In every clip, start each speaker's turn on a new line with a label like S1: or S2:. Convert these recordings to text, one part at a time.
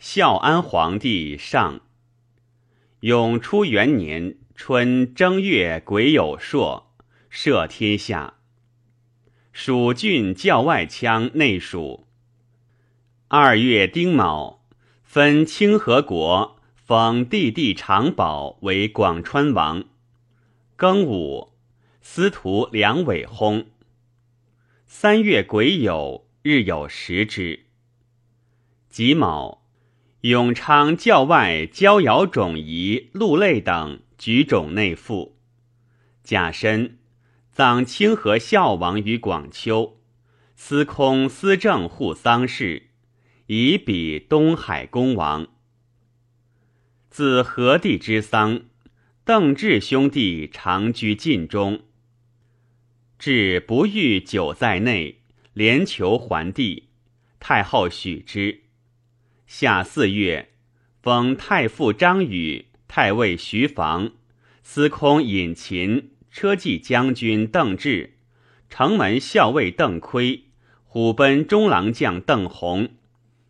S1: 孝安皇帝上。永初元年春正月癸酉朔，赦天下。蜀郡教外羌内属。二月丁卯，分清河国，封弟弟长保为广川王。庚午，司徒梁伟薨。三月癸酉，日有食之。己卯，永昌教外交遥种仪、陆类等举种内附。甲申，葬清河孝王于广丘。司空、司政护丧事。以比东海公王。自何帝之丧，邓志兄弟常居晋中。至不遇久在内，连求还帝。太后许之。夏四月，封太傅张宇、太尉徐房、司空尹勤、车骑将军邓志、城门校尉邓亏、虎贲中郎将邓弘。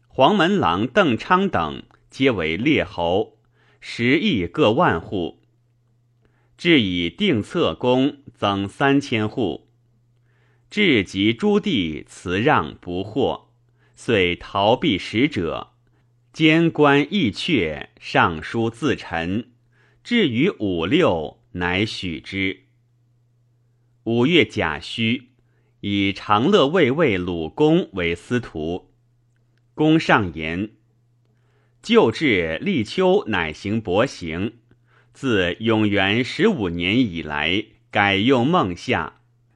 S1: 黄门郎邓昌等皆为列侯，十邑各万户。至以定策宫增三千户。至及诸地辞让不获，遂逃避使者，监官义阙上书自陈。至于五六，乃许之。五月甲戌，以长乐卫尉鲁公为司徒。公上言：旧制立秋乃行薄行，自永元十五年以来，改用孟夏，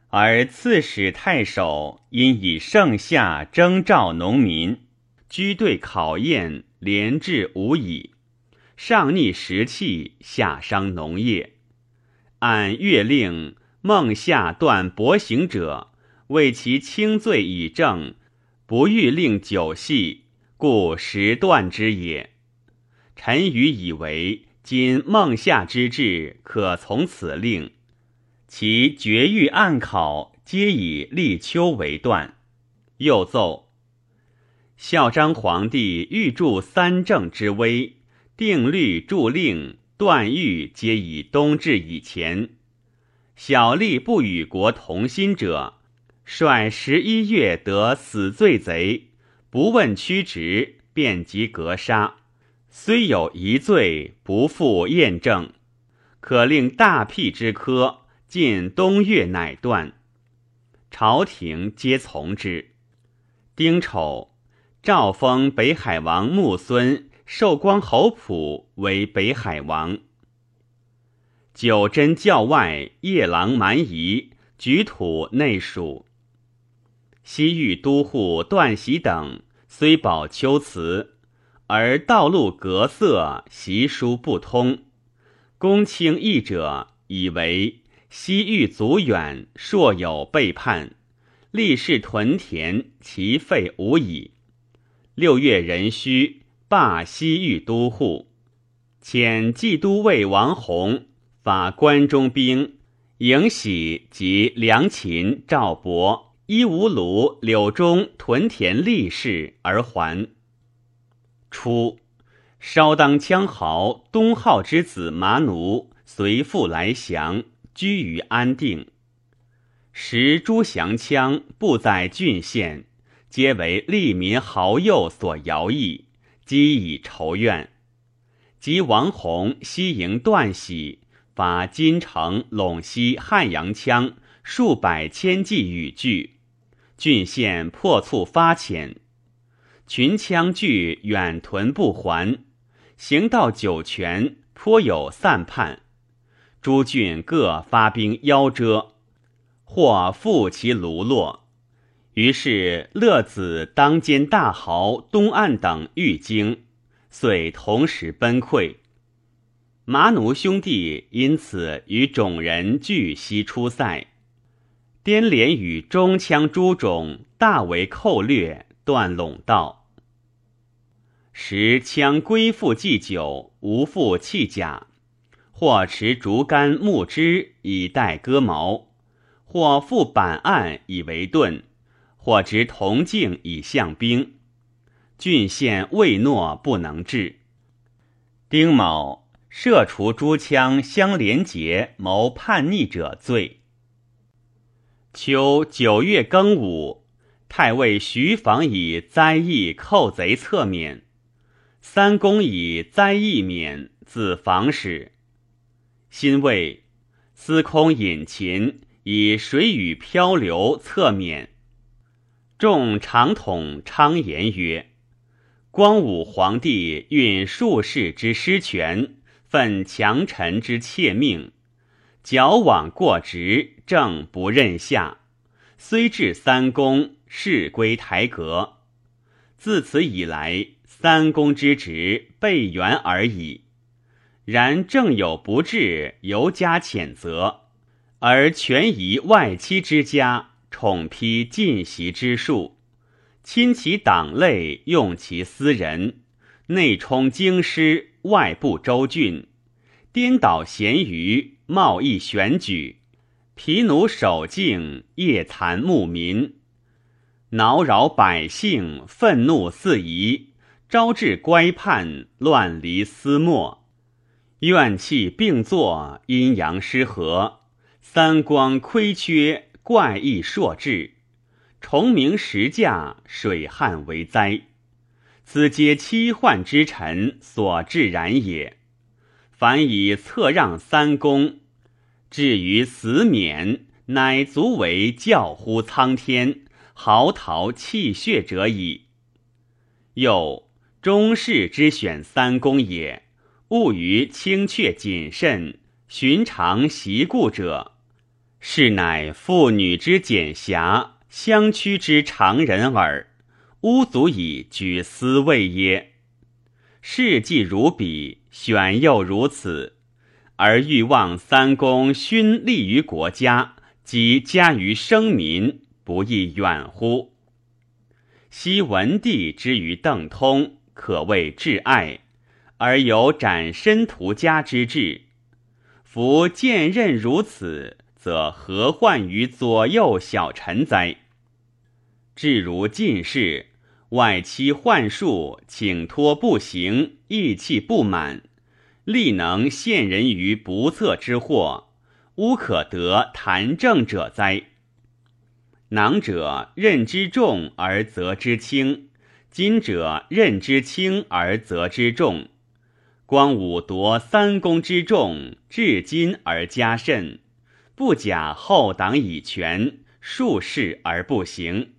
S1: 而刺史太守因以盛夏征召农民，居对考验，连至无已，上逆时气，下伤农业。按月令，孟夏断薄行者，为其轻罪以正。不欲令久系，故时断之也。臣愚以为，今孟夏之志，可从此令。其绝狱暗考，皆以立秋为断。又奏：孝章皇帝欲助三政之威，定律著令断狱，皆以冬至以前。小吏不与国同心者。率十一月得死罪贼，不问屈职，便即格杀。虽有一罪，不复验证，可令大辟之科，尽冬月乃断。朝廷皆从之。丁丑，诏封北海王穆孙寿光侯普为北海王。九真教外夜郎蛮夷举土内属。西域都护段喜等虽保秋辞，而道路隔塞，习书不通。公卿议者以为西域阻远，硕有背叛，立誓屯田，其废无已。六月壬戌，罢西域都护，遣冀都尉王弘发关中兵，迎喜及梁秦、赵伯。依吴鲁、柳中屯田立誓而还。初，稍当羌豪东浩之子麻奴随父来降，居于安定。时诸降羌布在郡县，皆为利民豪右所徭役，积以仇怨。及王弘西营段喜，伐金城、陇西、汉阳羌数百千骑与聚。郡县破促发遣，群羌聚远屯不还，行到酒泉，颇有散叛。诸郡各发兵邀遮，或复其卢落。于是乐子当兼大豪东岸等欲经，遂同时崩溃。马奴兄弟因此与种人俱西出塞。滇连与中羌诸种大为寇掠，断陇道。时羌归附祭酒，无复弃甲，或持竹竿木枝以待割矛，或覆板案以为盾，或执铜镜以向兵。郡县未诺不能治。丁卯，射除诸羌相连结谋叛逆者罪。秋九月庚午，太尉徐房以灾异寇贼侧免，三公以灾异免，自房使。辛未，司空尹勤以水雨漂流侧免。众长统昌言曰：“光武皇帝运术士之失权，愤强臣之窃命。”矫枉过直，正不任下，虽至三公，事归台阁。自此以来，三公之职备元而已。然正有不治，犹加谴责，而权宜外戚之家，宠批进袭之术，亲其党类，用其私人，内充京师，外布州郡，颠倒咸鱼。贸易选举，疲奴守境，夜残牧民，挠扰百姓，愤怒四夷，招致乖叛，乱离私末，怨气并作，阴阳失和，三光亏缺，怪异硕至，重明时价，水旱为灾，此皆七患之臣所致然也。凡以侧让三公。至于死免，乃足为教乎苍天，嚎啕泣血者矣。又中士之选三公也，务于清阙谨慎，寻常习故者，是乃妇女之简侠，相屈之常人耳。吾足以举斯谓耶？事既如彼，选又如此。而欲望三公勋立于国家，及加于生民，不亦远乎？昔文帝之于邓通，可谓挚爱，而有斩身屠家之志。夫见任如此，则何患于左右小臣哉？至如进士，外戚幻术，请托不行，意气不满。力能陷人于不测之祸，乌可得谈政者哉？囊者任之重而责之轻，今者任之轻而责之重。光武夺三公之重，至今而加甚，不假后党以权，术士而不行，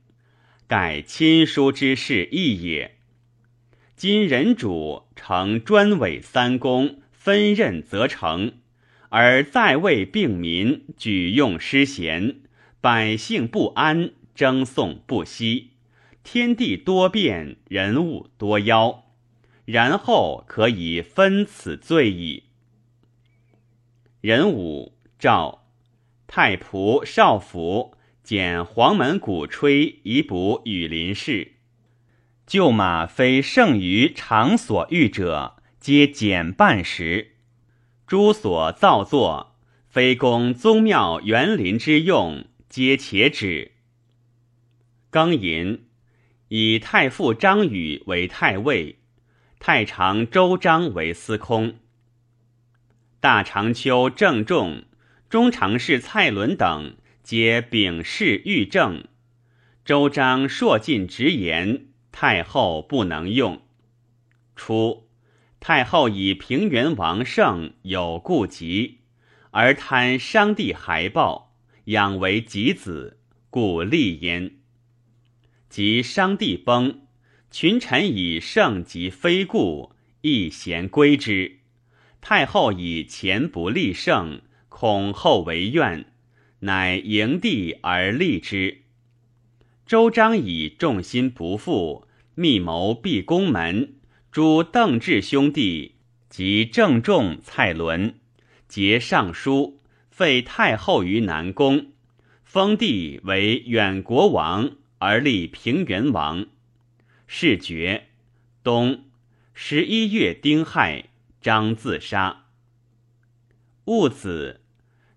S1: 盖亲疏之事异也。今人主承专委三公，分任则成，而在位并民，举用失贤，百姓不安，争讼不息，天地多变，人物多妖，然后可以分此罪矣。人武赵太仆少府减黄门鼓吹，以补羽林氏。旧马非胜于常所欲者，皆减半时。诸所造作，非供宗庙园林之用，皆且止。庚寅，以太傅张宇为太尉，太常周章为司空。大长秋郑仲、中常侍蔡伦等，皆秉事御政。周章硕尽直言。太后不能用。初，太后以平原王胜有故疾，而贪商帝孩报，养为己子，故立焉。及商帝崩，群臣以圣及非故，亦贤归之。太后以前不立圣，恐后为怨，乃迎帝而立之。周章以众心不复，密谋闭宫门，诛邓志兄弟及郑仲、蔡伦，结尚书，废太后于南宫，封帝为远国王，而立平原王。是爵。冬十一月丁亥，张自杀。戊子，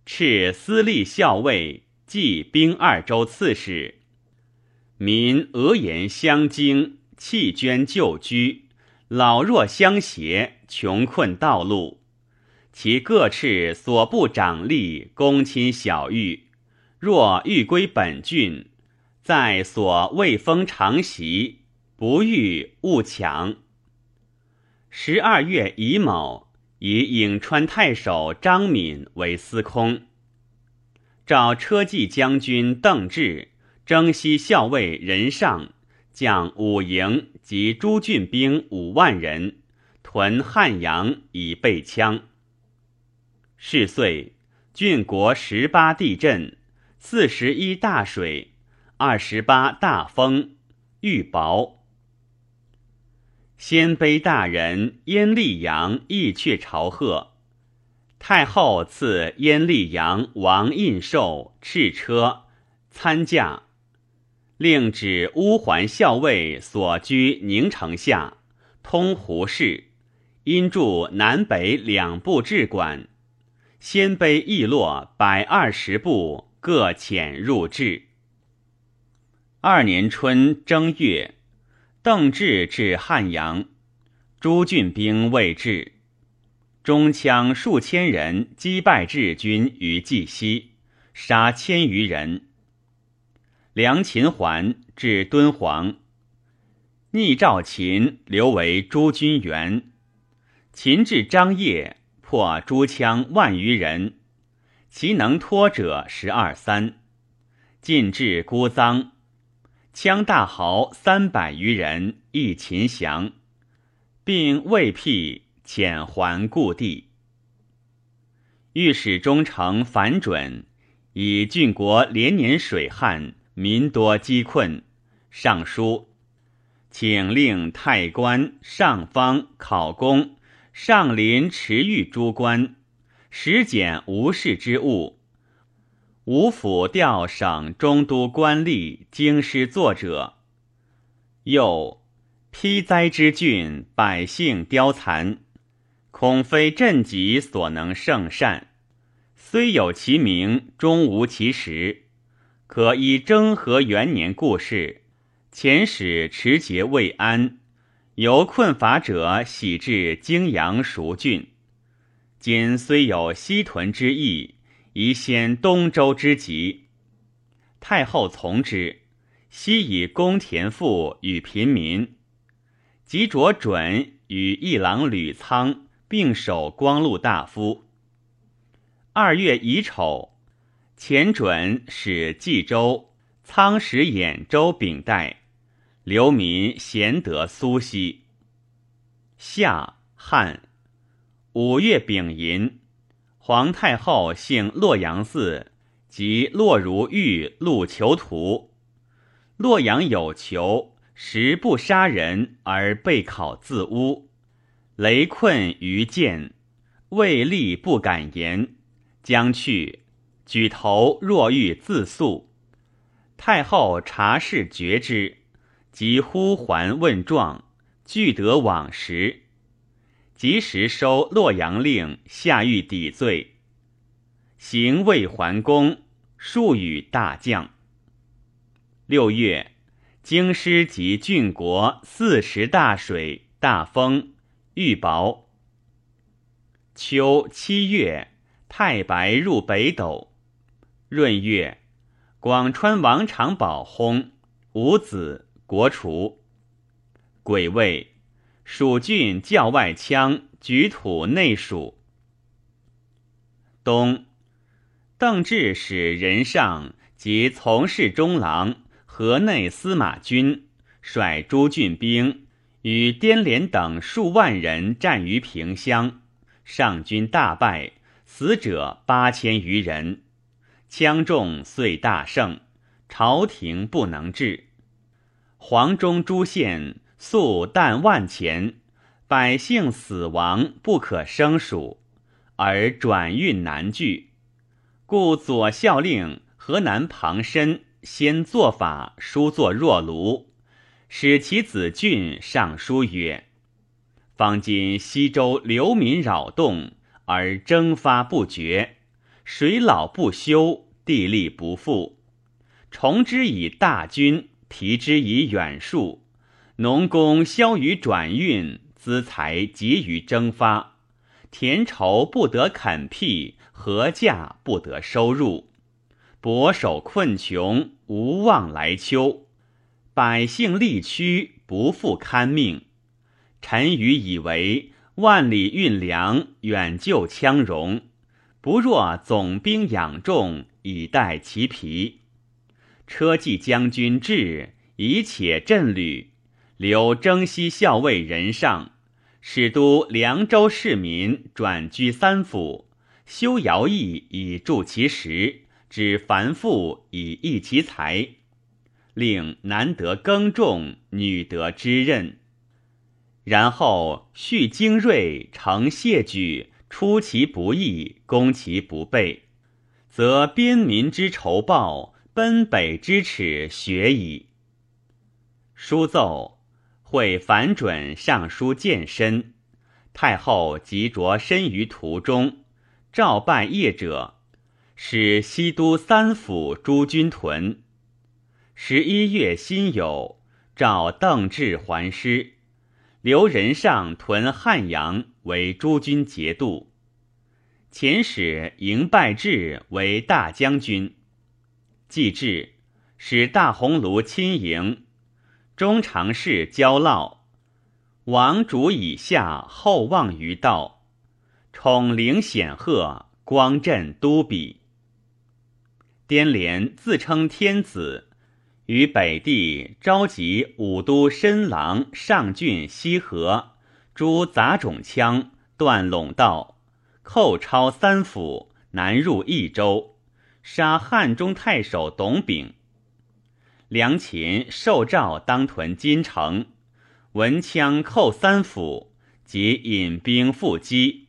S1: 敕司隶校尉，记兵二州刺史。民俄言相惊，弃捐旧居，老弱相携，穷困道路。其各敕所部长吏，公亲小狱，若欲归本郡，在所未封常席，不欲勿强。十二月乙卯，以颍川太守张敏为司空。召车骑将军邓志、征西校尉任尚，将五营及诸郡兵五万人，屯汉阳以备羌。是岁，郡国十八地震，四十一大水，二十八大风，玉雹。鲜卑大人燕溧阳亦却朝贺。太后赐燕溧阳王印绶赤车参驾，令指乌桓校尉所居宁城下，通胡氏，因驻南北两部治管。鲜卑易落百二十部，各遣入治。二年春正月，邓志至汉阳，诸郡兵未至。中羌数千人击败智军于绩溪，杀千余人。梁秦还至敦煌，逆赵秦，留为诸军援。秦至张掖，破诸羌万余人，其能脱者十二三。进至孤臧，羌大豪三百余人，亦秦降，并未辟。遣还故地。御史中丞樊准以郡国连年水旱，民多饥困，上书，请令太官、上方、考功、上林、池域诸官，实检无事之物。吴府调省中都官吏京师作者。又批灾之郡，百姓凋残。恐非朕己所能胜善，虽有其名，终无其实。可以征和元年故事，遣使持节未安，由困乏者徙至泾阳熟郡。今虽有西屯之意，宜先东周之急。太后从之，悉以公田赋与平民，即着准与一郎吕仓。并守光禄大夫。二月乙丑，前准使冀州仓使兖州丙代，流民贤德苏西。夏汉五月丙寅，皇太后姓洛阳寺即洛如玉录囚徒。洛阳有囚，实不杀人而被考自污。雷困于剑，未立不敢言。将去，举头若欲自诉。太后察事觉之，即呼还问状，俱得往时。及时收洛阳令，下狱抵罪。行未还宫，数与大将。六月，京师及郡国四时大水大风。玉雹。秋七月，太白入北斗。闰月，广川王长保薨，五子，国除。癸未，蜀郡教外羌举土内属。冬，邓志使人上及从事中郎、河内司马军，率诸郡兵。与滇连等数万人战于平乡，上军大败，死者八千余人，羌众遂大胜，朝廷不能治。黄忠诸县粟旦万钱，百姓死亡不可胜数，而转运难拒，故左校令河南庞申先作法书作若卢。使其子俊上书曰：“方今西周流民扰动，而征发不绝，水老不休，地利不复。重之以大军，提之以远戍，农工消于转运，资财急于征发，田畴不得垦辟，禾稼不得收入，薄守困穷，无望来秋。百姓力屈，不复堪命。臣愚以为万里运粮，远救羌戎，不若总兵养众，以待其疲。车骑将军至，以且镇旅。留征西校尉任上，使都凉州市民转居三府，修徭役以助其食，指繁赋以益其财，令男得耕种，女得织任。然后蓄精锐，成谢举，出其不意，攻其不备，则边民之仇报，奔北之耻学矣。书奏。会反准尚书见身，太后即着身于途中，召拜谒者，使西都三府诸军屯。十一月辛酉，召邓志还师，留人上屯汉阳为诸军节度。遣使迎拜至为大将军，既至，使大鸿胪亲迎。中常侍交烙，王主以下厚望于道，宠陵显赫，光振都比。颠连自称天子，于北地召集武都申郎、上郡、西河诸杂种羌，断陇道，寇超三府，南入益州，杀汉中太守董炳。梁秦受诏当屯金城，闻羌寇三府，即引兵复击，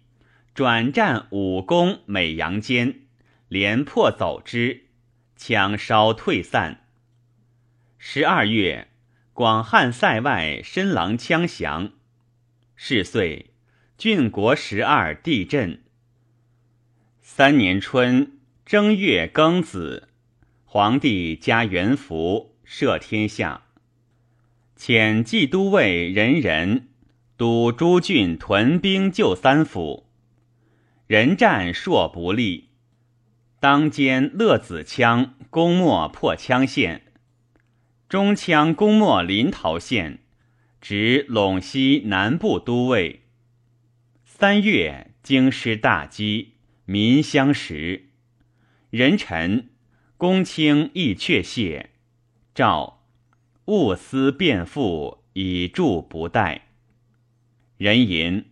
S1: 转战武功美阳间，连破走之，羌稍退散。十二月，广汉塞外申郎羌降。是岁，郡国十二地震。三年春正月庚子。皇帝加元服，摄天下，遣冀都尉仁人督诸郡屯兵救三府，人战硕不利。当兼乐子羌攻没破羌县，中羌攻没临洮县，执陇西南部都尉。三月，京师大饥，民相食。人臣。公卿亦却谢，诏勿思变复，以助不待。人吟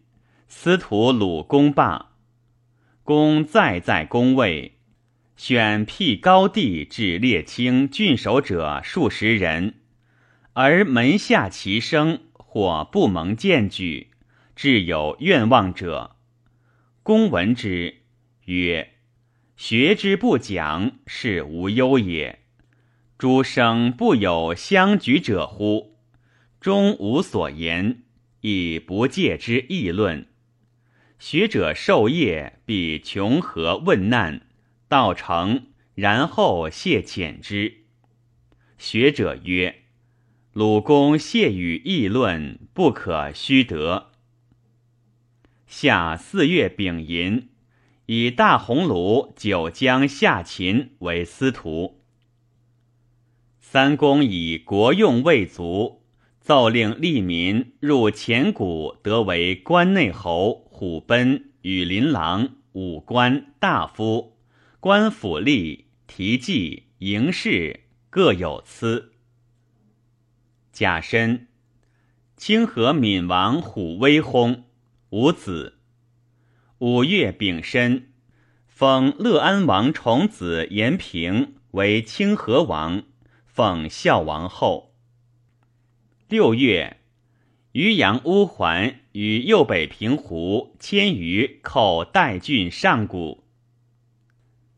S1: 司徒鲁公罢，公再在宫位，选辟高地至列卿郡守者数十人，而门下齐声，或不蒙荐举，至有愿望者。公闻之，曰。学之不讲，是无忧也。诸生不有相举者乎？终无所言，以不借之议论。学者受业，必穷和问难，道成，然后谢遣之。学者曰：“鲁公谢与议论，不可虚得。”夏四月丙寅。以大鸿胪九江下秦为司徒。三公以国用未足，奏令利民入前谷，得为关内侯、虎贲、羽林郎、武官、大夫、官府吏、提记、营事各有司。甲申，清河闵王虎威薨，无子。五月丙申，封乐安王重子延平为清河王，奉孝王后。六月，渔阳乌桓与右北平胡迁于寇代郡上谷。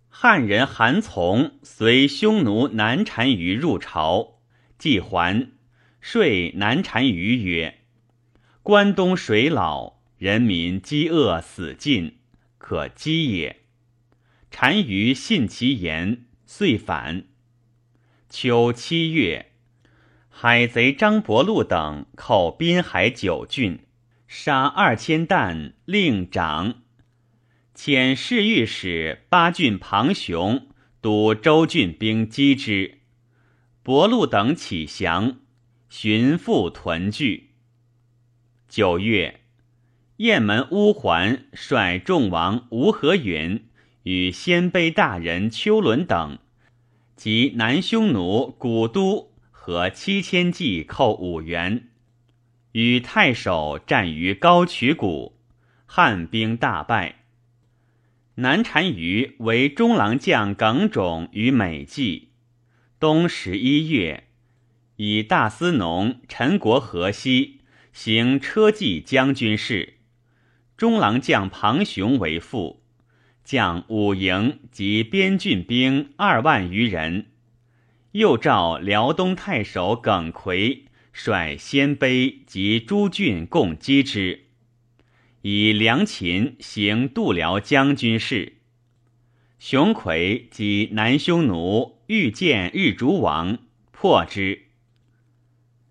S1: 汉人韩从随匈奴南单于入朝，既还，说南单于曰：“关东水老。”人民饥饿死尽，可击也。单于信其言，遂反。秋七月，海贼张伯禄等寇滨海九郡，杀二千担，令长。遣侍御史八郡庞雄督州郡兵击之，伯禄等起降，寻复屯聚。九月，雁门乌桓率众王吴和允与鲜卑大人丘伦等及南匈奴古都。和七千骑寇五原，与太守战于高渠谷，汉兵大败。南单于为中郎将耿种于美济。冬十一月，以大司农陈国河西行车骑将军事，中郎将庞雄为副，将五营及边郡兵二万余人。又召辽东太守耿奎率鲜卑及诸郡共击之，以梁秦行度辽将军事。熊魁及南匈奴欲见日逐王，破之。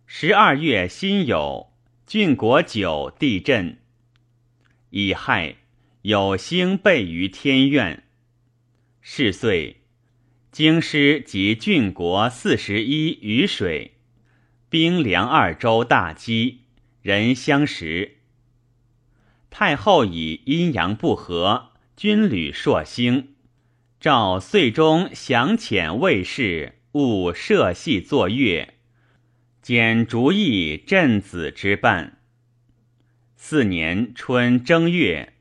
S1: 十二月辛酉，郡国九地震。乙亥，有星备于天苑。是岁。京师及郡国四十一余水，兵粮二州大饥，人相食。太后以阴阳不和，军旅朔兴，诏岁中详遣卫士勿设戏作乐，减逐役镇子之半。四年春正月，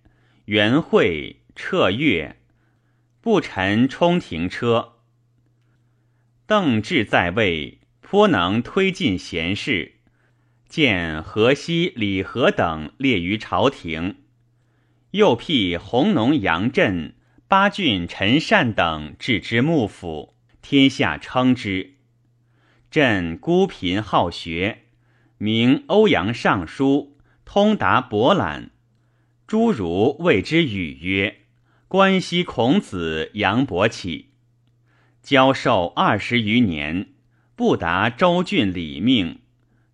S1: 元会撤月，不臣冲停车。邓志在位，颇能推进贤士，见河西李和等列于朝廷，又辟弘农杨震、八郡陈善等置之幕府，天下称之。朕孤贫好学，名欧阳尚书，通达博览，诸儒谓之语曰：“关西孔子杨伯起。”教授二十余年，不达州郡礼命，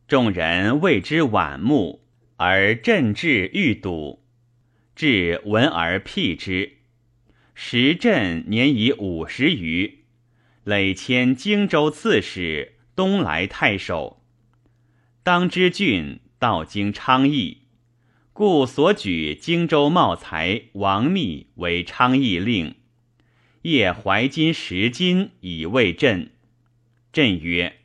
S1: 众人谓之晚暮，而朕至欲睹，至闻而辟之。时朕年已五十余，累迁荆州刺史、东莱太守。当知郡道经昌邑，故所举荆州茂才王密为昌邑令。夜怀金十金以慰朕。朕曰：“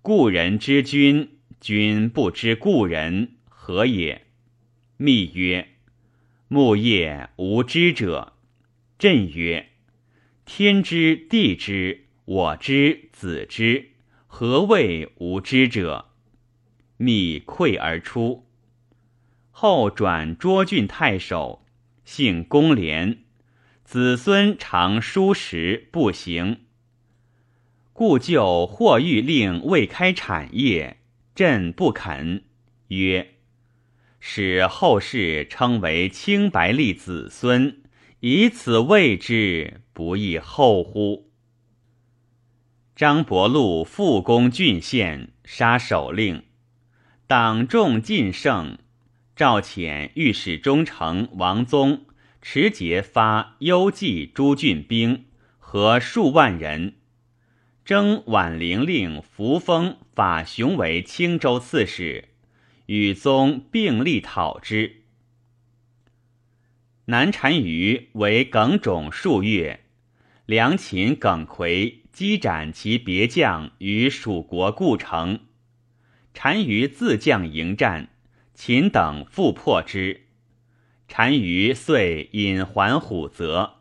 S1: 故人之君，君不知故人，何也？”密曰：“木叶无知者。”朕曰：“天知地知，我知子知，何谓无知者？”密溃而出。后转涿郡太守，姓公廉。子孙常书食不行，故就或欲令未开产业，朕不肯。曰：使后世称为清白立子孙，以此谓之，不亦厚乎？张伯禄复攻郡县，杀首令，党众尽胜，赵遣御史中丞王宗。持节发幽蓟诸郡兵和数万人，征宛陵令扶风法雄为青州刺史，与宗并力讨之。南单于为耿种数月，梁秦耿奎击斩其别将于蜀国故城，单于自将迎战，秦等复破之。单于遂引还虎泽。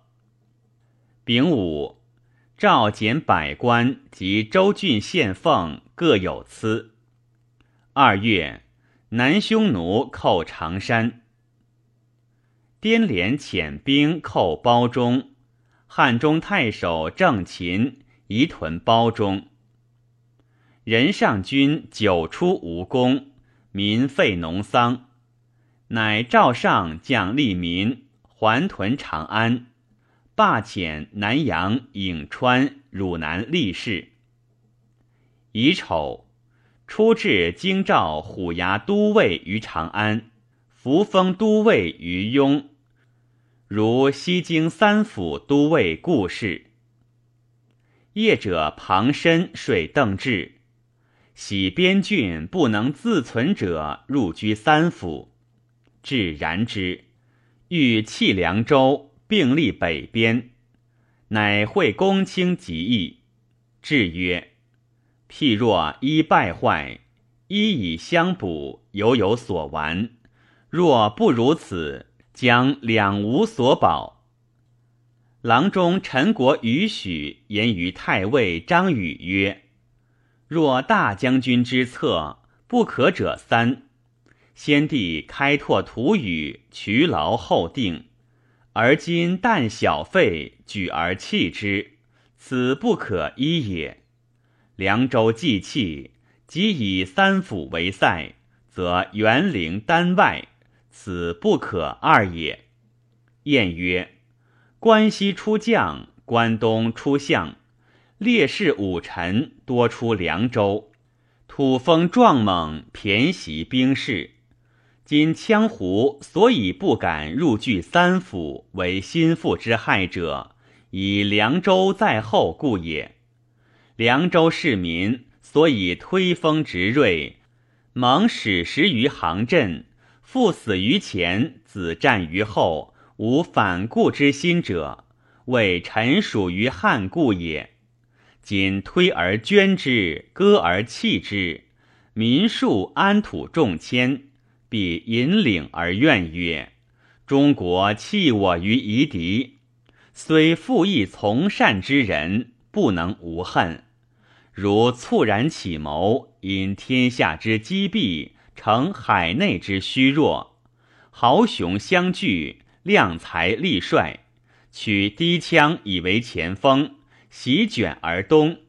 S1: 丙午，诏减百官及州郡县奉各有司。二月，南匈奴寇长山。滇连遣兵寇包中，汉中太守郑秦移屯包中。任上军久出无功，民废农桑。乃赵上将利民还屯长安，罢遣南阳颍川汝南吏士。乙丑，初至京兆虎牙都尉于长安，扶封都尉于雍，如西京三府都尉故事。业者庞申水邓志，喜边郡不能自存者，入居三府。至然之，欲弃凉州，并立北边，乃会公卿极议。至曰：“譬若一败坏，一以相补，犹有所完；若不如此，将两无所保。”郎中陈国与许言于太尉张宇曰：“若大将军之策，不可者三。先帝开拓土宇，渠劳后定，而今但小费，举而弃之，此不可一也。凉州既弃，即以三府为塞，则元陵丹外，此不可二也。”晏曰。关西出将，关东出相，烈士武臣多出凉州，土风壮猛，骈袭兵士。今羌胡所以不敢入据三府，为心腹之害者，以凉州在后故也。凉州市民所以推风执锐，蒙矢石于行阵，父死于前，子战于后。无反顾之心者，为臣属于汉故也。今推而捐之，割而弃之，民庶安土重迁，必引领而怨曰：“中国弃我于夷狄，虽复义从善之人，不能无恨。如猝然起谋，因天下之积弊，成海内之虚弱，豪雄相聚。”量才立帅，取低枪以为前锋，席卷而东。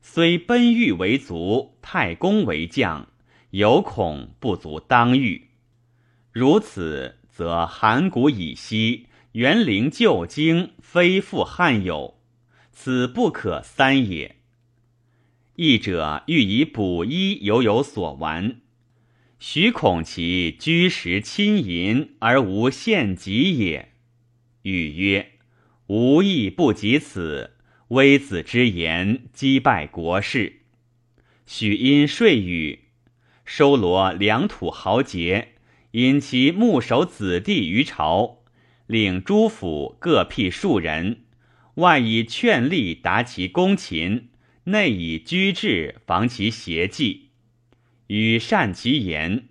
S1: 虽奔御为卒，太公为将，犹恐不足当御。如此，则函谷以西，元陵旧京，非复汉有，此不可三也。义者欲以补衣，犹有所完。许恐其居时亲淫而无献己也。语曰：“无亦不及此，微子之言击败国事。”许因税语，收罗良土豪杰，引其牧守子弟于朝，领诸府各辟数人，外以劝力达其攻秦，内以居制防其邪计。与善其言，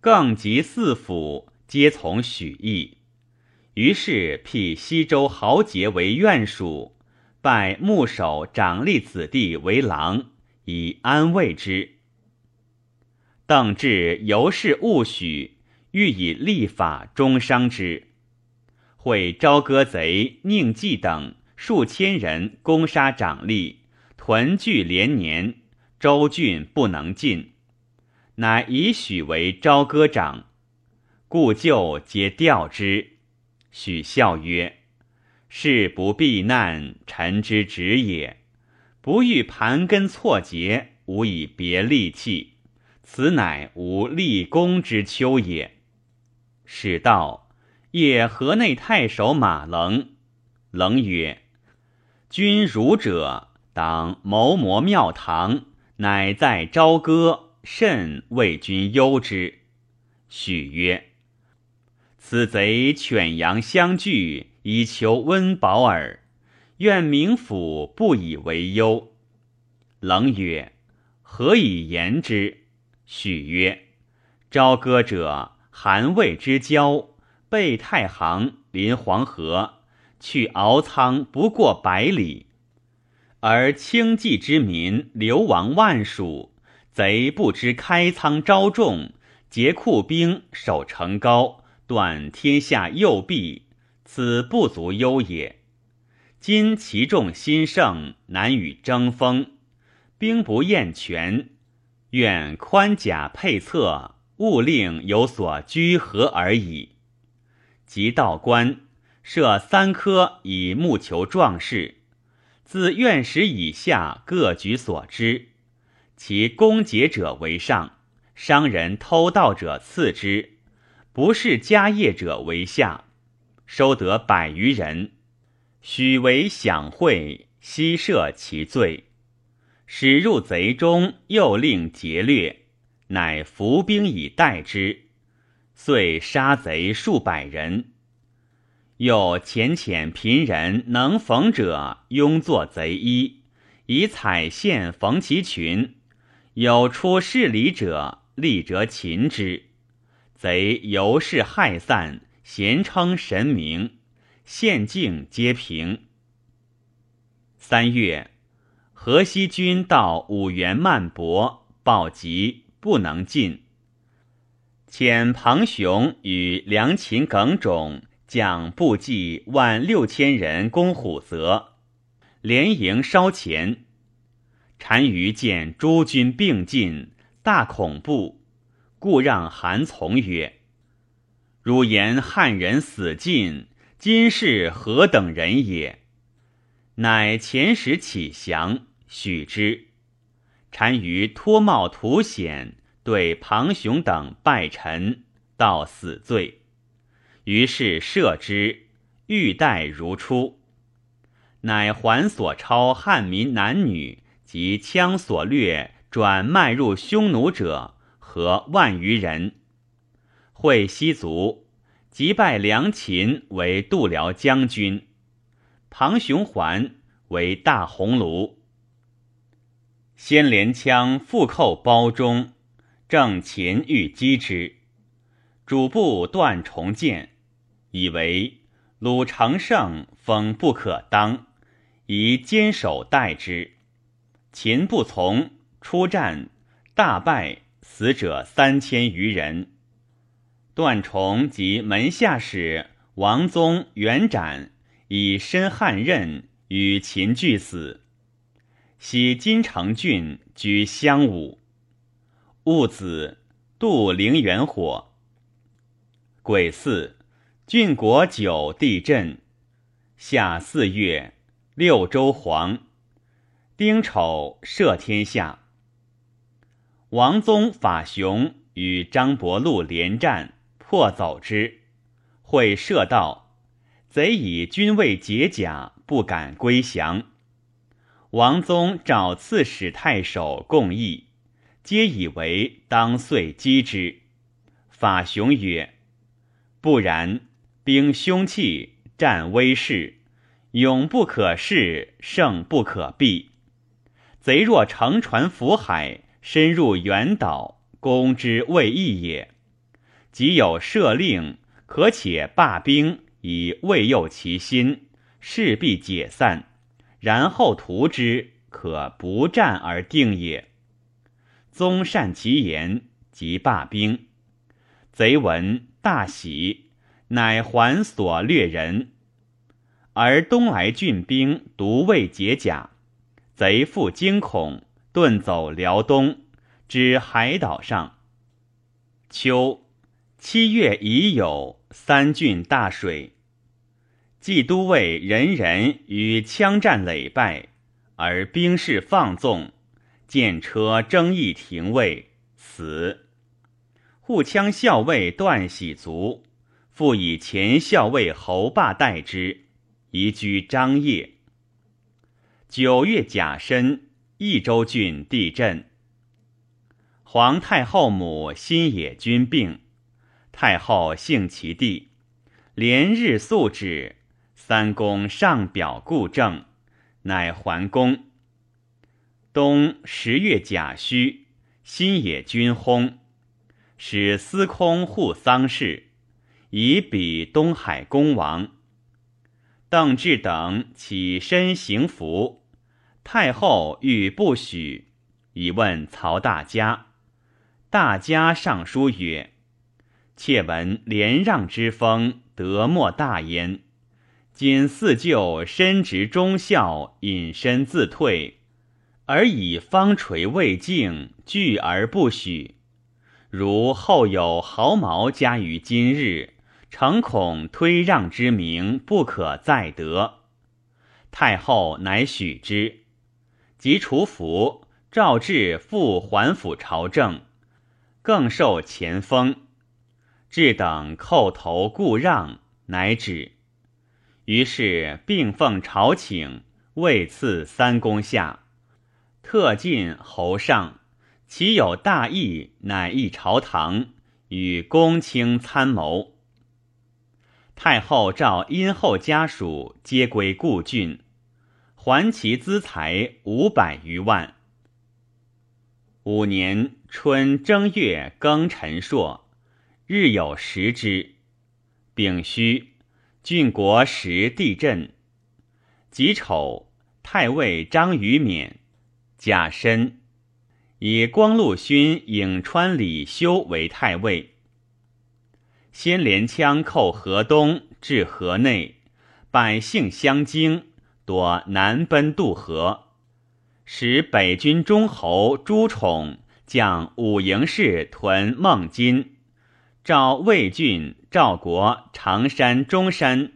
S1: 更及四府皆从许意。于是辟西周豪杰为院属，拜牧首长吏子弟为郎，以安慰之。邓志由是勿许，欲以立法终伤之。会朝歌贼宁纪等数千人攻杀长吏，屯聚连年，州郡不能进。乃以许为朝歌长，故旧皆调之。许笑曰：“事不避难，臣之职也。不欲盘根错节，无以别利器，此乃无立功之秋也。”使道谒河内太守马棱，棱曰：“君儒者，当谋谟庙堂，乃在朝歌。”甚为君忧之。许曰：“此贼犬羊相聚，以求温饱耳。愿冥府不以为忧。”冷曰：“何以言之？”许曰：“朝歌者，韩魏之交，背太行，临黄河，去敖仓不过百里，而轻骑之民流亡万数。”贼不知开仓招众，结库兵，守城高，断天下右臂，此不足忧也。今其众心盛，难与争锋，兵不厌全，愿宽甲配策，勿令有所居合而已。即道官设三科以募求壮士，自院士以下各举所知。其攻劫者为上，商人偷盗者次之，不是家业者为下。收得百余人，许为享会，悉赦其罪。使入贼中，又令劫掠，乃伏兵以待之，遂杀贼数百人。又浅浅贫人能缝者，拥作贼衣，以彩线缝其裙；有出事理者，立折擒之。贼由是害散。咸称神明，县境皆平。三月，河西军到五原漫博，报急不能进。遣庞雄与梁秦耿种将部骑万六千人攻虎泽，连营稍前。单于见诸军并进，大恐怖，故让韩从曰。汝言汉人死尽，今是何等人也？乃遣使启降，许之。单于脱帽图险，对庞雄等拜臣，到死罪。于是赦之，欲待如初。乃还所抄汉民男女及枪所掠转卖入匈奴者，合万余人。会西族，即拜梁秦为度辽将军，庞雄还为大鸿胪。先连枪复扣包中，正秦欲击之，主簿断重建，以为鲁成胜封不可当，宜坚守待之。秦不从，出战，大败，死者三千余人。段崇及门下使王宗、元展以身汉任与秦俱死。徙金城郡居襄武。戊子，度陵园火。癸巳，郡国九地震。夏四月，六周黄。丁丑，赦天下。王宗、法雄与张伯禄连战。破走之，会射道，贼以军未解甲，不敢归降。王宗找刺史太守共议，皆以为当遂击之。法雄曰：“不然，兵凶器，战威势，勇不可恃，胜不可避。贼若乘船浮海，深入远岛，攻之未易也。”即有赦令，可且罢兵，以慰诱其心，势必解散。然后图之，可不战而定也。宗善其言，即罢兵。贼闻大喜，乃还所掠人。而东来郡兵独未解甲，贼复惊恐，遁走辽东，至海岛上。秋。七月已有三郡大水，冀都尉人人与枪战累败，而兵士放纵，见车争议停位，死。护羌校尉段喜卒，复以前校尉侯霸代之，移居张掖。九月甲申，益州郡地震，皇太后母新野君病。太后幸其弟，连日素止。三公上表故政，乃还宫。冬十月甲戌，新野军薨，使司空护丧事，以比东海公王。邓志等起身行服，太后欲不许，以问曹大家。大家上书曰。妾闻连让之风，德莫大焉。今四舅身执忠孝，隐身自退，而以方垂未尽，拒而不许。如后有毫毛加于今日，诚恐推让之名不可再得。太后乃许之，即除服，赵至复还府朝政，更受前封。至等叩头故让，乃止。于是并奉朝请，位赐三公下，特进侯上。其有大义，乃议朝堂，与公卿参谋。太后召殷后家属皆归故郡，还其资财五百余万。五年春正月庚辰朔，日有食之。丙戌，郡国时地震。己丑，太尉张于勉，甲申。以光禄勋颍川李修为太尉，先连枪寇河东，至河内，百姓相惊，多南奔渡河，使北军中侯朱宠将五营士屯孟津，召魏郡、赵国、常山、中山，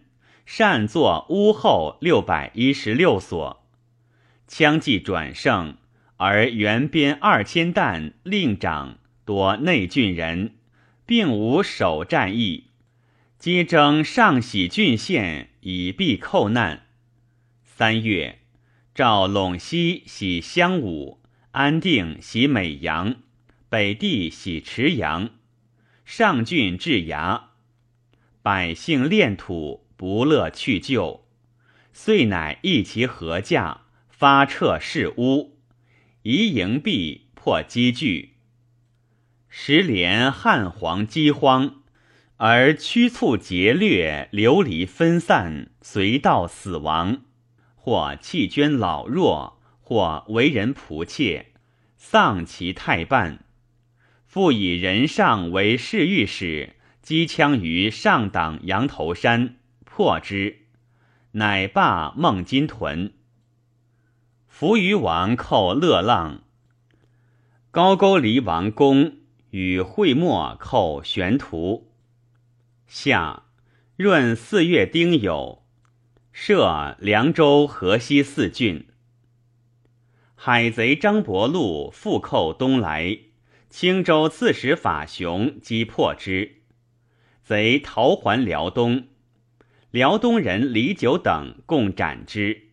S1: 擅作屋后六百一十六所，枪计转胜。而援边二千担令长多内郡人，并无守战役，皆征上喜郡县以避寇难。三月，赵陇西喜襄武，安定喜美阳，北地喜池阳，上郡至牙，百姓恋土，不乐去旧，遂乃议其合驾，发彻市屋。移营壁破积聚，时连汉皇饥荒，而驱促劫掠，流离分散，随道死亡，或弃捐老弱，或为人仆妾，丧其太半。复以人上为侍御史，击枪于上党羊头山，破之，乃罢孟津屯。扶余王寇乐浪，高句丽王公与会墨寇玄图。夏闰四月丁酉，设凉州、河西四郡。海贼张伯禄复寇东来，青州刺史法雄击破之，贼逃还辽东，辽东人李九等共斩之。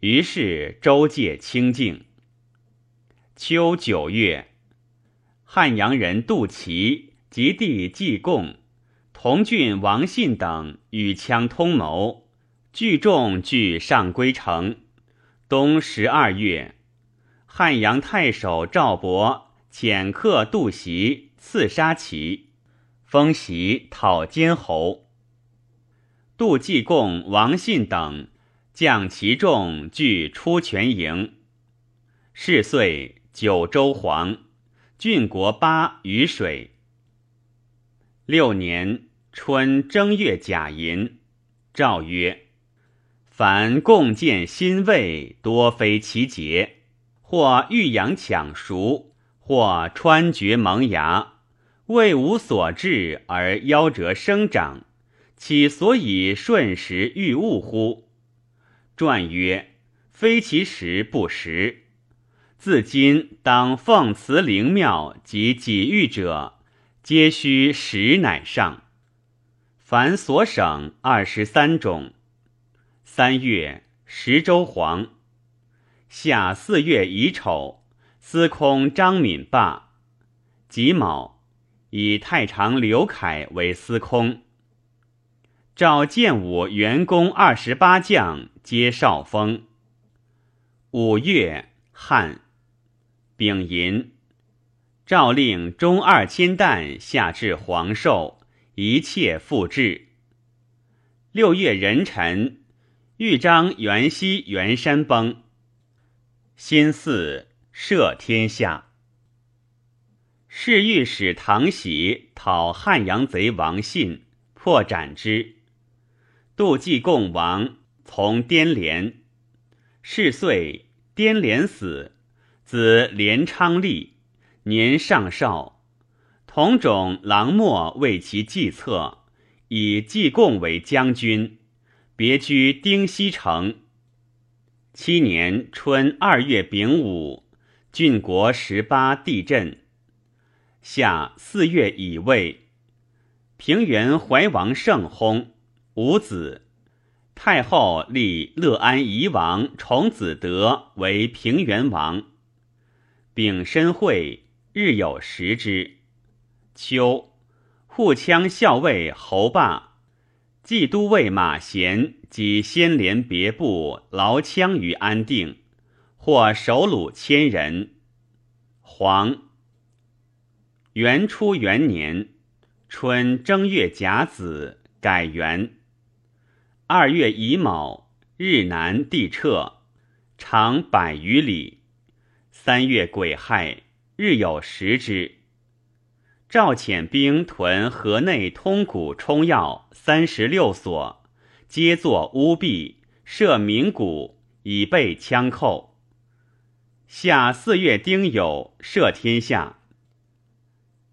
S1: 于是州界清净。秋九月，汉阳人杜琦及弟季贡、同郡王信等与羌通谋，聚众据上归城。冬十二月，汉阳太守赵伯遣客杜袭，刺杀其，封袭讨监侯。杜季贡、王信等。将其众聚出泉营，是岁九州黄，郡国八于水。六年春正月甲寅，诏曰：凡共建新位，多非其节，或欲养抢熟，或穿绝萌芽，为无所至而夭折生长，其所以顺时遇物乎？传曰：“非其时不时。自今当奉祠灵庙及己欲者，皆须时乃上。凡所省二十三种。三月，十周黄。夏四月乙丑，司空张敏罢。己卯，以太常刘凯为司空。召建武员工二十八将。”皆少封。五月汉，丙寅，诏令中二千担下至黄寿，一切复置。六月壬辰，豫章元熙元山崩。新四赦天下。侍御史唐喜讨汉阳贼王信，破斩之。杜季贡王。从滇连，是岁滇连死，子连昌立，年尚少。同种郎莫为其计策，以季贡为将军，别居丁西城。七年春二月丙午，郡国十八地震。夏四月乙未，平原怀王圣薨，无子。太后立乐安夷王崇子德为平原王。丙申会，日有食之。秋，护羌校尉侯霸、冀都尉马贤及先连别部劳羌于安定，或首虏千人。黄。元初元年春正月甲子，改元。二月乙卯，日南地彻，长百余里。三月癸亥，日有食之。赵遣兵屯河内通谷冲要三十六所，皆作屋壁，设明谷，以备枪寇。夏四月丁酉，赦天下。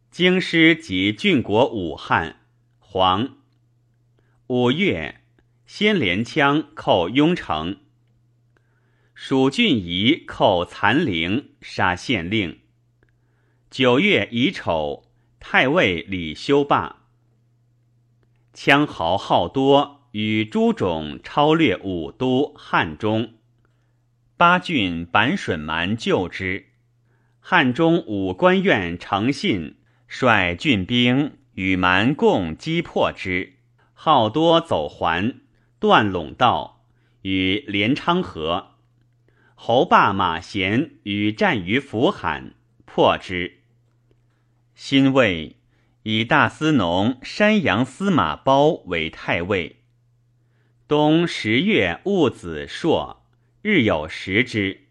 S1: 京师及郡国武汉，黄。五月。先连枪寇雍城，蜀郡夷寇残陵，杀县令。九月乙丑，太尉李修霸。羌豪好多，与诸种超略武都汉中。八郡板损蛮救之。汉中武官院诚信，率郡兵与蛮共击破之，好多走还。断陇道与连昌河，侯霸马贤与战于扶罕，破之。辛未，以大司农山阳司马褒为太尉。冬十月戊子朔，日有食之。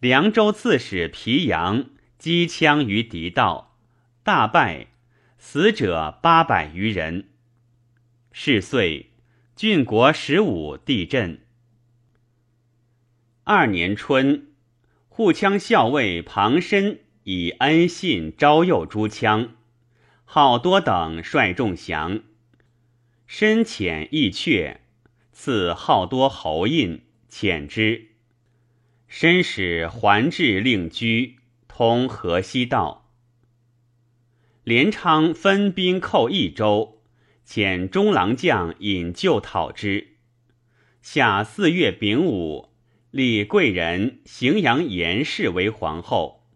S1: 凉州刺史皮阳击羌于敌道，大败，死者八百余人。是岁。郡国十五地震。二年春，护羌校尉庞申以恩信招诱诸羌，好多等率众降。深浅亦阙，赐好多侯印，遣之。申使还至令居，通河西道。连昌分兵寇益州。遣中郎将引救讨之。夏四月丙午，立贵人荥阳严氏为皇后。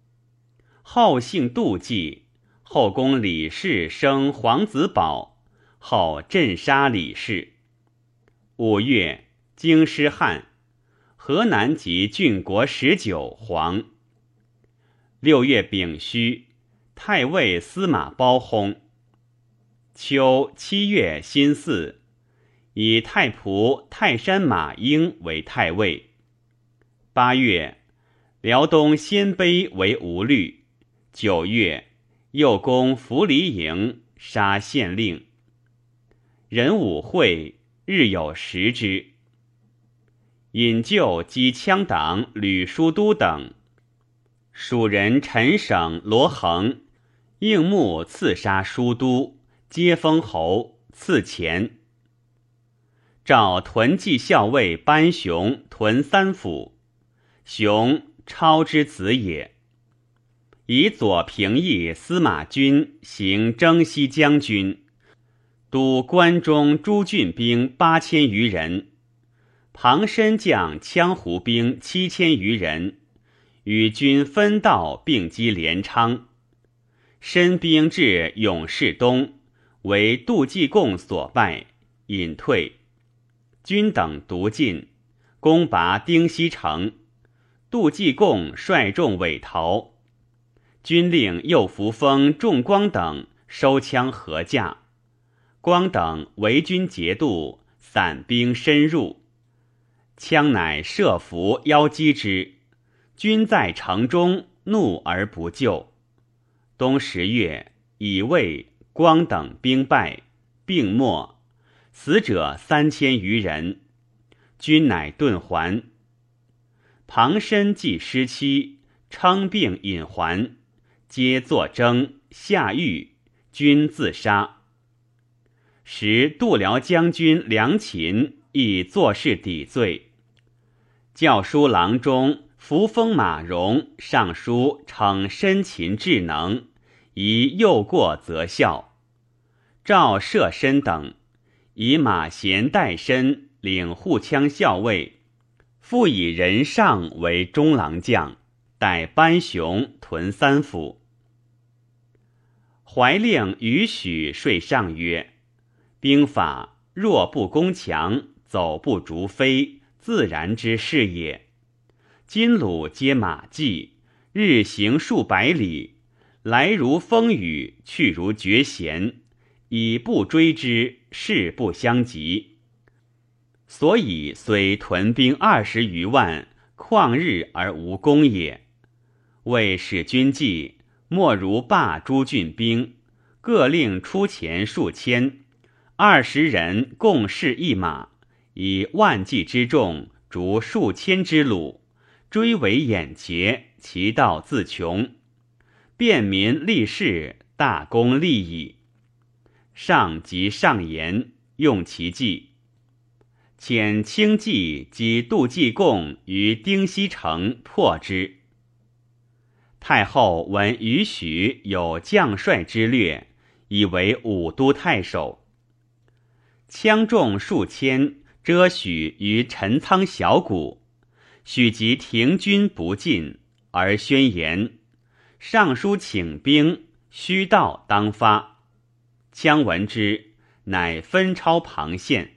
S1: 后姓杜季，后宫李氏生皇子宝，号镇杀李氏。五月，京师旱，河南及郡国十九黄。六月丙戌，太尉司马包薨。秋七月辛巳，以太仆泰山马英为太尉。八月，辽东鲜卑为吴律。九月，又攻扶离营，杀县令。壬午会，日有食之。引咎击羌党吕叔都等。蜀人陈省罗衡应募刺杀叔都。皆封侯，赐钱。召屯骑校尉班雄屯三府，雄超之子也。以左平邑司马君行征西将军，督关中诸郡兵八千余人。庞申将羌胡兵七千余人，与军分道并击连昌。申兵至永世东。为杜季贡所败，隐退。军等独进，攻拔丁西城。杜季贡率众尾逃。军令右扶风、仲光等收枪合驾。光等为军节度，散兵深入。羌乃设伏邀击之。军在城中，怒而不救。冬十月，以魏。光等兵败，病没，死者三千余人。军乃遁还。庞申既失妻，称病隐还，皆作征下狱，军自杀。时度辽将军梁秦亦作事抵罪。教书郎中扶风马荣上书称深勤智能，宜诱过则效。赵射身等以马贤代身领护羌校尉，复以任尚为中郎将，代班雄屯三府。怀令与许说上曰：“兵法若不攻强，走不逐飞，自然之事也。今鲁皆马骑，日行数百里，来如风雨，去如绝弦，以不追之，势不相及。所以虽屯兵二十余万，旷日而无功也。为使军计。”莫如罢诸郡兵，各令出钱数千，二十人共事一马，以万计之众逐数千之虏，追围眼睫，其道自穷。便民立事，大功立矣。上即上言，用其计，遣轻骑及杜季贡于丁西城破之。太后闻于许有将帅之略，以为武都太守。羌众数千，遮许于陈仓小谷。许即停军不进，而宣言：上书请兵，须道当发。羌闻之，乃分超旁县。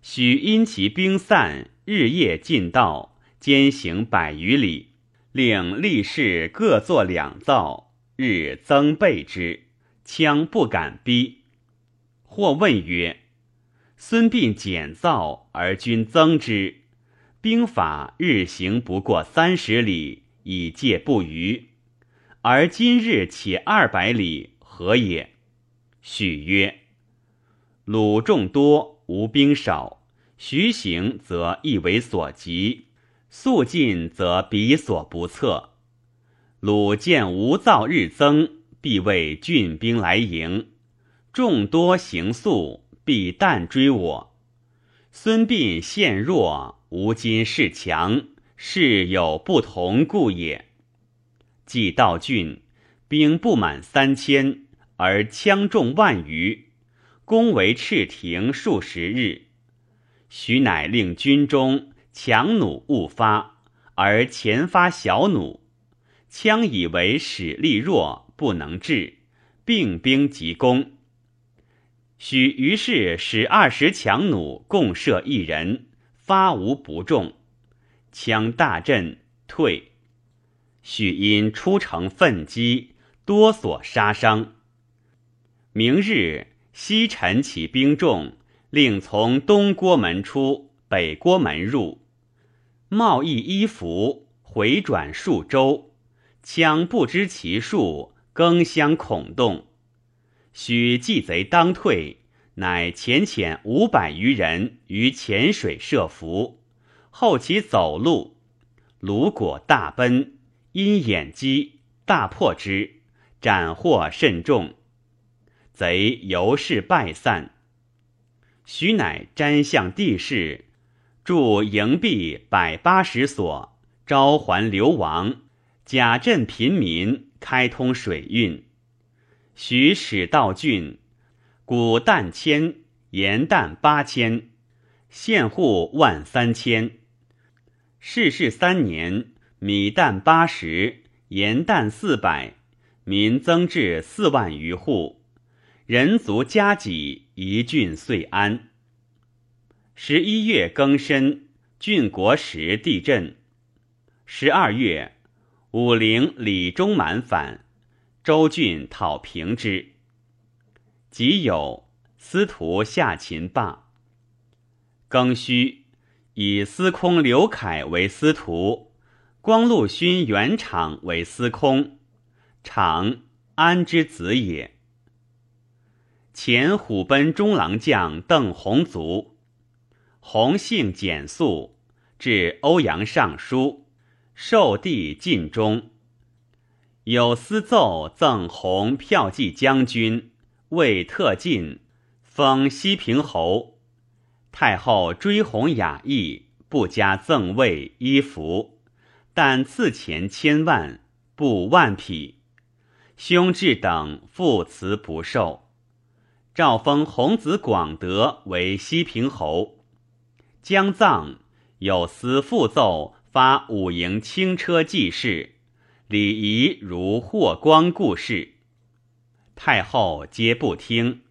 S1: 许因其兵散，日夜进道，兼行百余里。令力士各作两造，日增倍之，羌不敢逼。或问曰：“孙膑减造而君增之，兵法日行不过三十里，以戒不虞。而今日且二百里，何也？”许曰：“鲁众多，吴兵少，徐行则亦为所及。”速进则彼所不测，鲁见吴造日增，必为郡兵来迎；众多行速，必旦追我。孙膑现弱，吴今势强，事有不同故也。既到郡，兵不满三千，而羌众万余，攻围赤亭数十日。徐乃令军中。强弩误发，而前发小弩，羌以为使力弱，不能治，并兵急攻。许于是使二十强弩共射一人，发无不中，枪大震，退。许因出城奋击，多所杀伤。明日，西陈起兵众，令从东郭门出，北郭门入。贸易衣服，回转数周，枪不知其数，更相恐动。许计贼当退，乃遣遣五百余人于浅水设伏，后其走路，鲁果大奔，因掩击，大破之，斩获甚众，贼由是败散。许乃瞻向地势。筑营壁百八十所，召还流亡，假镇贫民，开通水运。许使道郡，谷旦千，盐旦八千，县户万三千。世事三年，米旦八十，盐旦四百，民增至四万余户，人足加给，一郡遂安。十一月庚申，郡国时地震。十二月，武陵李忠满反，周郡讨平之。己酉，司徒下秦罢。庚戌，以司空刘凯为司徒，光禄勋元敞为司空。敞，安之子也。前虎贲中郎将邓弘卒。弘姓简素，至欧阳尚书，受帝尽忠。有司奏赠弘票骑将军，位特进，封西平侯。太后追弘雅意，不加赠位衣服，但赐钱千万，布万匹。兄至等复辞不受。诏封弘子广德为西平侯。将葬，有司复奏发五营轻车祭事，礼仪如霍光故事。太后皆不听，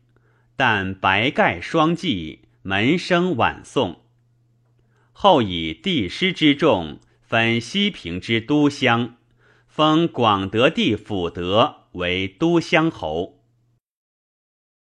S1: 但白盖双髻，门生晚送。后以帝师之众分西平之都乡，封广德帝辅德为都乡侯。